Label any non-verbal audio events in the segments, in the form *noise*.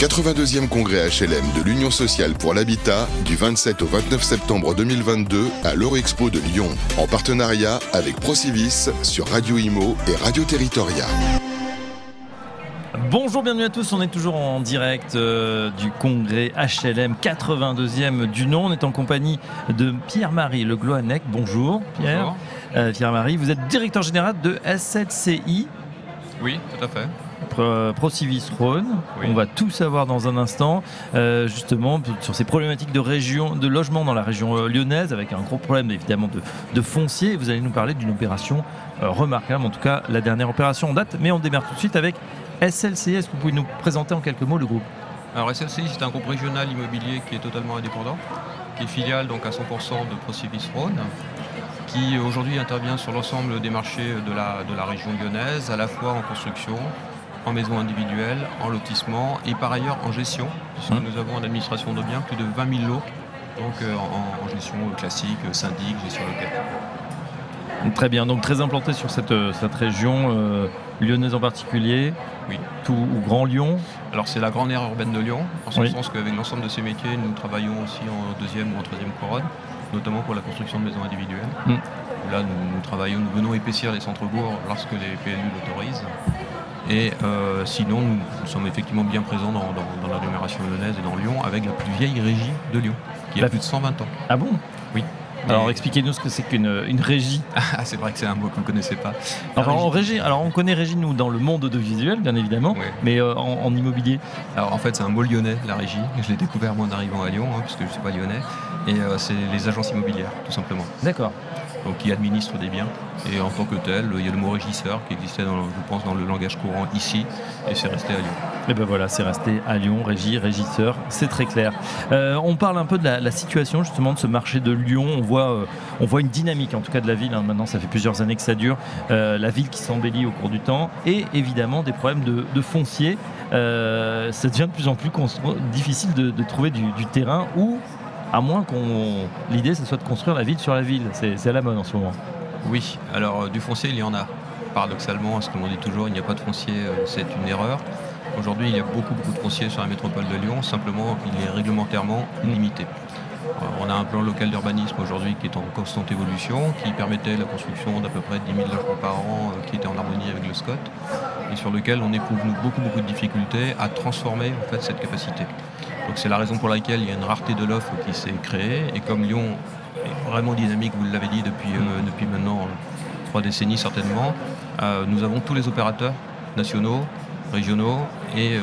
82e congrès HLM de l'Union sociale pour l'habitat du 27 au 29 septembre 2022 à l'Eurexpo de Lyon, en partenariat avec Procivis sur Radio Imo et Radio Territoria. Bonjour, bienvenue à tous. On est toujours en direct euh, du congrès HLM 82e du nom. On est en compagnie de Pierre-Marie Le Gloanec. Bonjour Pierre. Euh, Pierre-Marie, vous êtes directeur général de SLCI. Oui, tout à fait. Procivis Rhône. On va tout savoir dans un instant, euh, justement, sur ces problématiques de, région, de logement dans la région euh, lyonnaise, avec un gros problème évidemment de, foncier. Vous allez nous parler d'une opération remarquable, en tout cas la dernière opération en date. Mais on démarre tout de suite avec SLCI. Est-ce que vous pouvez nous présenter en quelques mots le groupe? Alors SLCI, c'est un groupe régional immobilier qui est totalement indépendant, qui est filiale donc à 100% de Procivis Rhône qui aujourd'hui intervient sur l'ensemble des marchés de la, de la région lyonnaise, à la fois en construction, en maison individuelle, en lotissement et par ailleurs en gestion, puisque hum. nous avons en administration de biens plus de 20 000 lots, donc euh, en, gestion classique, syndic, gestion locale. Très bien, donc très implanté sur cette, euh, cette région euh, lyonnaise en particulier. Oui. Tout ou Grand Lyon. Alors c'est la grande aire urbaine de Lyon, en ce sens qu'avec l'ensemble de ces métiers, nous travaillons aussi en deuxième ou en troisième couronne notamment pour la construction de maisons individuelles. Mm. Là, nous, travaillons, nous venons épaissir les centres-bourgs lorsque les PLU l'autorisent. Et euh, sinon, nous, sommes effectivement bien présents dans, dans, l'agglomération lyonnaise et dans Lyon avec la plus vieille régie de Lyon, qui a plus de 120 ans. Ah bon? Oui. Alors expliquez-nous ce que c'est qu'une une régie. *laughs* Ah, c'est vrai que c'est un mot qu'on ne connaissait pas. Alors, régie, alors on connaît régie nous dans le monde de visuel bien évidemment, mais euh, en, immobilier. Alors en fait c'est un mot lyonnais la régie. Je l'ai découvert moi en arrivant à Lyon hein, puisque je ne suis pas lyonnais. Et euh, c'est les agences immobilières tout simplement. D'accord donc qui administre des biens. Et en tant que tel, il y a le mot régisseur qui existait, je pense, dans le langage courant ici, et c'est resté à Lyon. Et ben voilà, c'est resté à Lyon, régie, régisseur, c'est très clair. Euh, on parle un peu de la, situation justement de ce marché de Lyon. On voit, euh, on voit une dynamique, en tout cas de la ville. Hein. Maintenant, ça fait plusieurs années que ça dure. Euh, la ville qui s'embellit au cours du temps, et évidemment des problèmes de, foncier. ça devient de plus en plus difficile de, trouver du, du terrain où à moins qu'on l'idée ce soit de construire la ville sur la ville. C'est à la mode en ce moment. Oui, alors euh, du foncier il y en a. Paradoxalement, ce que l'on dit toujours, il n'y a pas de foncier, euh, c'est une erreur. Aujourd'hui, il y a beaucoup, beaucoup de foncier sur la métropole de Lyon, simplement il est réglementairement limité. Euh, on a un plan local d'urbanisme aujourd'hui qui est en constante évolution, qui permettait la construction d'à peu près 10 000 logements par an, qui était en harmonie avec le SCOT, et sur lequel on éprouve beaucoup, beaucoup de difficultés à transformer en fait, cette capacité. Donc c'est la raison pour laquelle il y a une rareté de l'offre qui s'est créée. Et comme Lyon est vraiment dynamique, vous l'avez dit depuis, euh, depuis maintenant trois décennies certainement, euh, nous avons tous les opérateurs nationaux, régionaux et euh,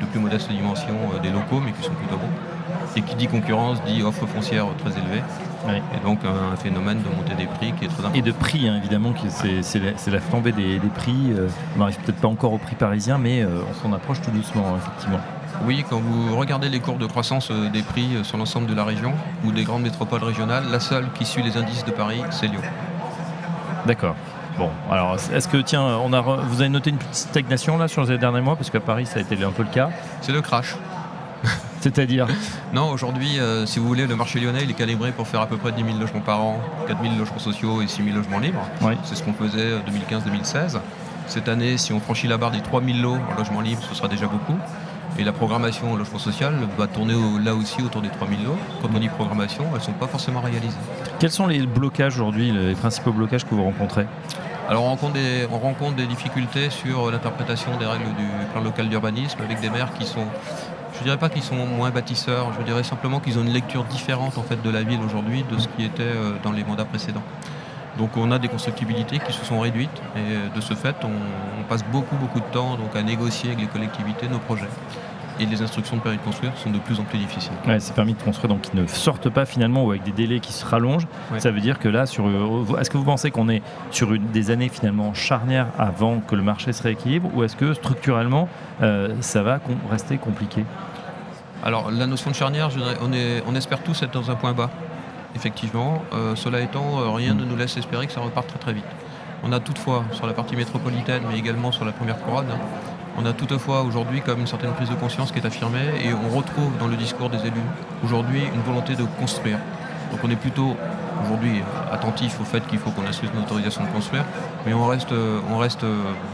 de, plus, modeste dimension des locaux, mais qui sont plutôt bons. Et qui dit concurrence dit offre foncière très élevée. Et donc un phénomène de montée des prix qui est très important. Et de prix, hein, évidemment, c'est la, la, flambée des, prix. on n'arrive peut-être pas encore au prix parisien, mais on s'en approche tout doucement, effectivement. Oui, quand vous regardez les courbes de croissance euh, des prix euh, sur l'ensemble de la région ou des grandes métropoles régionales, la seule qui suit les indices de Paris, c'est Lyon. D'accord. Bon, alors est-ce que, tiens, on a, vous avez noté une petite stagnation là sur les derniers mois Parce qu'à Paris, ça a été un peu le cas? C'est le crash. *laughs* C'est-à-dire? *laughs* Non, aujourd'hui, euh, si vous voulez, le marché lyonnais, il est calibré pour faire à peu près 10 000 logements par an, 4 000 logements sociaux et 6 000 logements libres. C'est ce qu'on faisait 2015-2016. Cette année, si on franchit la barre des 3 000 lots en logements libres, ce sera déjà beaucoup. Et la programmation au logement social va tourner là aussi autour des 3000 lots. Quand on dit programmation, elles ne sont pas forcément réalisées. Quels sont les blocages aujourd'hui, les principaux blocages que vous rencontrez? Alors on rencontre, des, on rencontre des difficultés sur l'interprétation des règles du plan local d'urbanisme avec des maires qui sont, je ne dirais pas qu'ils sont moins bâtisseurs, je dirais simplement qu'ils ont une lecture différente en fait de la ville aujourd'hui de ce qui était euh, dans les mandats précédents. Donc on a des constructibilités qui se sont réduites et de ce fait on, passe beaucoup beaucoup de temps donc, à négocier avec les collectivités nos projets. Et les instructions de permis de construire sont de plus en plus difficiles. Ouais, ces permis de construire donc qui ne sortent pas finalement ou avec des délais qui se rallongent. Ça veut dire que là, sur, euh, est-ce que vous pensez qu'on est sur une, des années finalement charnières avant que le marché se rééquilibre ou est-ce que structurellement euh, ça va rester compliqué? Alors la notion de charnière, on, est, on espère tous être dans un point bas effectivement. Euh, cela étant, rien ne nous laisse espérer que ça reparte très très vite. On a toutefois, sur la partie métropolitaine, mais également sur la première couronne, on a toutefois aujourd'hui comme une certaine prise de conscience qui est affirmée et on retrouve dans le discours des élus aujourd'hui une volonté de construire. Donc on est plutôt aujourd'hui attentif au fait qu'il faut qu'on assure une autorisation de construire, mais on reste,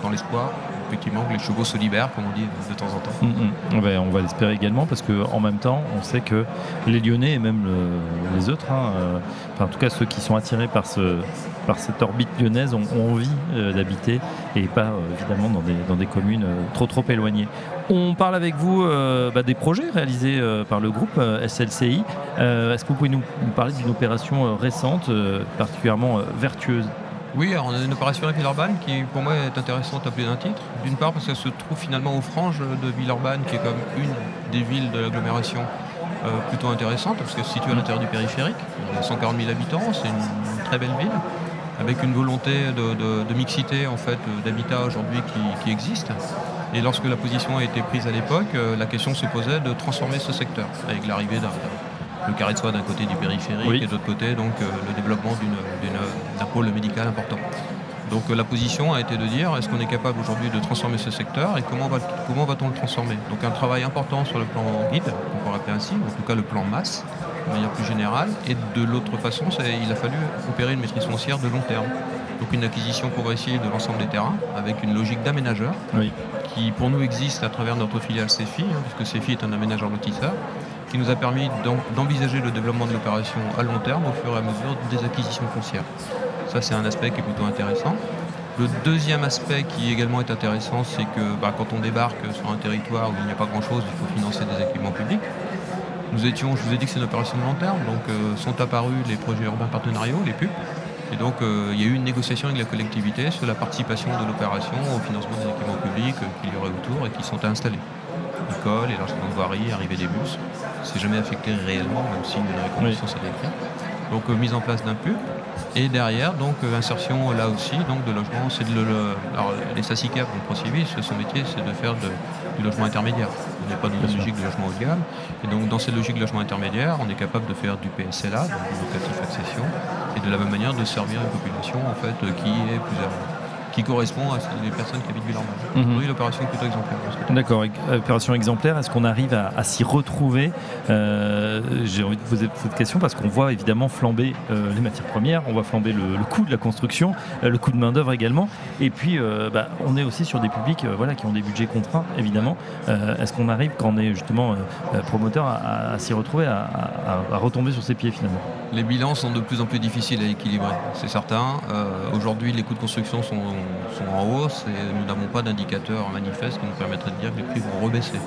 dans l'espoir effectivement que les chevaux se libèrent, comme on dit de temps en temps. Mm, mm. on va l'espérer également parce qu'en même temps, on sait que les Lyonnais et même les autres, hein, euh, en tout cas ceux qui sont attirés par cette orbite lyonnaise, ont, envie euh, d'habiter et pas évidemment dans des, dans des communes trop trop éloignées. On parle avec vous bah, des projets réalisés par le groupe SLCI. Est-ce que vous pouvez nous, parler d'une opération récente, particulièrement vertueuse? Oui, alors on a une opération à Villeurbanne qui pour moi est intéressante à plus d'un titre. D'une part parce qu'elle se trouve finalement aux franges de Villeurbanne qui est comme une des villes de l'agglomération euh, plutôt intéressante parce qu'elle se situe à l'intérieur du périphérique. Y a 140 000 habitants, c'est une très belle ville avec une volonté de, mixité en fait d'habitat aujourd'hui qui, existe. Et lorsque la position a été prise à l'époque, euh, la question se posait de transformer ce secteur avec l'arrivée d'un le carré de soie d'un côté du périphérique et de l'autre côté donc euh, le développement d'un pôle médical important. Donc euh, la position a été de dire est-ce qu'on est capable aujourd'hui de transformer ce secteur et comment va-t-on le transformer? Donc un travail important sur le plan guide, on peut l'appeler ainsi, en tout cas le plan masse, de manière plus générale, et de l'autre façon, il a fallu opérer une maîtrise foncière de long terme. Donc une acquisition progressive de l'ensemble des terrains avec une logique d'aménageur qui pour nous existe à travers notre filiale CEFI, hein, puisque CEFI est un aménageur lotisseur qui nous a permis d'envisager le développement de l'opération à long terme au fur et à mesure des acquisitions foncières. Ça, c'est un aspect qui est plutôt intéressant. Le deuxième aspect qui également est intéressant, c'est que bah, quand on débarque sur un territoire où il n'y a pas grand-chose, il faut financer des équipements publics. Nous étions, je vous ai dit que c'est une opération de long terme, donc euh, sont apparus les projets urbains partenariaux, les PUP. Et donc euh, il y a eu une négociation avec la collectivité sur la participation de l'opération au financement des équipements publics euh, qu'il y aurait autour et qui sont installés école, élargissement de voirie, arrivée des bus. C'est jamais affecté réellement, même si une reconnaissance oui. écrit. Donc euh, mise en place d'un pub. Et derrière, donc euh, insertion là aussi donc de logement. C'est de le, alors, les SACICAP, donc ProCivis, son métier, c'est de faire du logement intermédiaire. On n'est pas dans une logique de logement haut de gamme. Et donc dans cette logique de logement intermédiaire, on est capable de faire du PSLA, donc du locatif accession, et de la même manière de servir une population en fait qui est plus qui correspond à les personnes qui habitent Villeurbanne. Mhm. Oui, l'opération est plutôt exemplaire. D'accord, opération exemplaire. Est-ce qu'on arrive à, s'y retrouver euh, J'ai envie de poser cette question parce qu'on voit évidemment flamber euh, les matières premières, on voit flamber le, coût de la construction, euh, le coût de main-d'œuvre également. Et puis, bah, on est aussi sur des publics voilà, qui ont des budgets contraints, évidemment. Est-ce qu'on arrive, quand on est justement promoteur, à, s'y retrouver, à, retomber sur ses pieds finalement? Les bilans sont de plus en plus difficiles à équilibrer, c'est certain. Aujourd'hui, les coûts de construction sont en hausse et nous n'avons pas d'indicateur manifeste qui nous permettrait de dire que les prix vont rebaisser.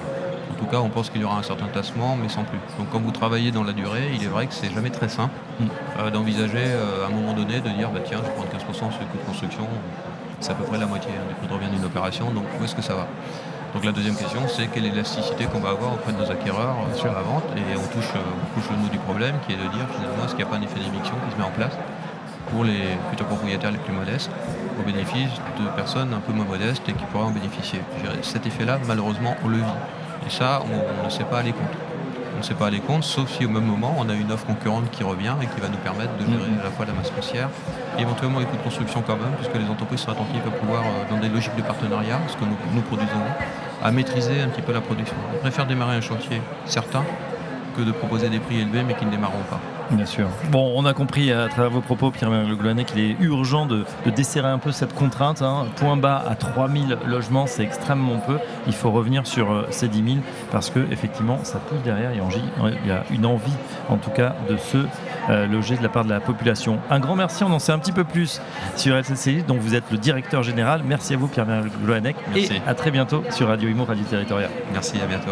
En tout cas, on pense qu'il y aura un certain tassement, mais sans plus. Donc quand vous travaillez dans la durée, il est vrai que c'est jamais très simple euh, d'envisager euh, à un moment donné de dire bah, tiens, je prendre 15% sur les coûts de construction, c'est à peu près la moitié hein, du coût de revient d'une opération, donc où est-ce que ça va? Donc la deuxième question, c'est quelle est l'élasticité qu'on va avoir auprès de nos acquéreurs euh, sur la vente Et on touche, on touche le nœud du problème qui est de dire finalement est-ce qu'il n'y a pas un effet d'éviction qui se met en place pour les futurs propriétaires les plus modestes au bénéfice de personnes un peu moins modestes et qui pourraient en bénéficier? Cet effet-là, malheureusement, on le vit. Et ça, on, ne sait pas aller compte. On ne sait pas aller compte, sauf si au même moment, on a une offre concurrente qui revient et qui va nous permettre de gérer mm-hmm. à la fois la masse foncière et éventuellement les coûts de construction quand même, puisque les entreprises sont attentives à pouvoir, euh, dans des logiques de partenariat, ce que nous, nous produisons, à maîtriser un petit peu la production. On préfère démarrer un chantier certain que de proposer des prix élevés mais qui ne démarreront pas. Bien sûr. Bon, on a compris à travers vos propos, Pierre Le Gloanet, qu'il est urgent de, desserrer un peu cette contrainte. Hein. Point bas à 3000 logements, c'est extrêmement peu. Il faut revenir sur euh, ces 10 000 parce que effectivement, ça pousse derrière. Il y a une envie, en tout cas, de se euh, loger de la part de la population. Un grand merci. On en sait un petit peu plus sur LCCI, dont vous êtes le directeur général. Merci à vous, Pierre Le Gloanec. Et à très bientôt sur Radio Imo, Radio Territorial. Merci, à bientôt.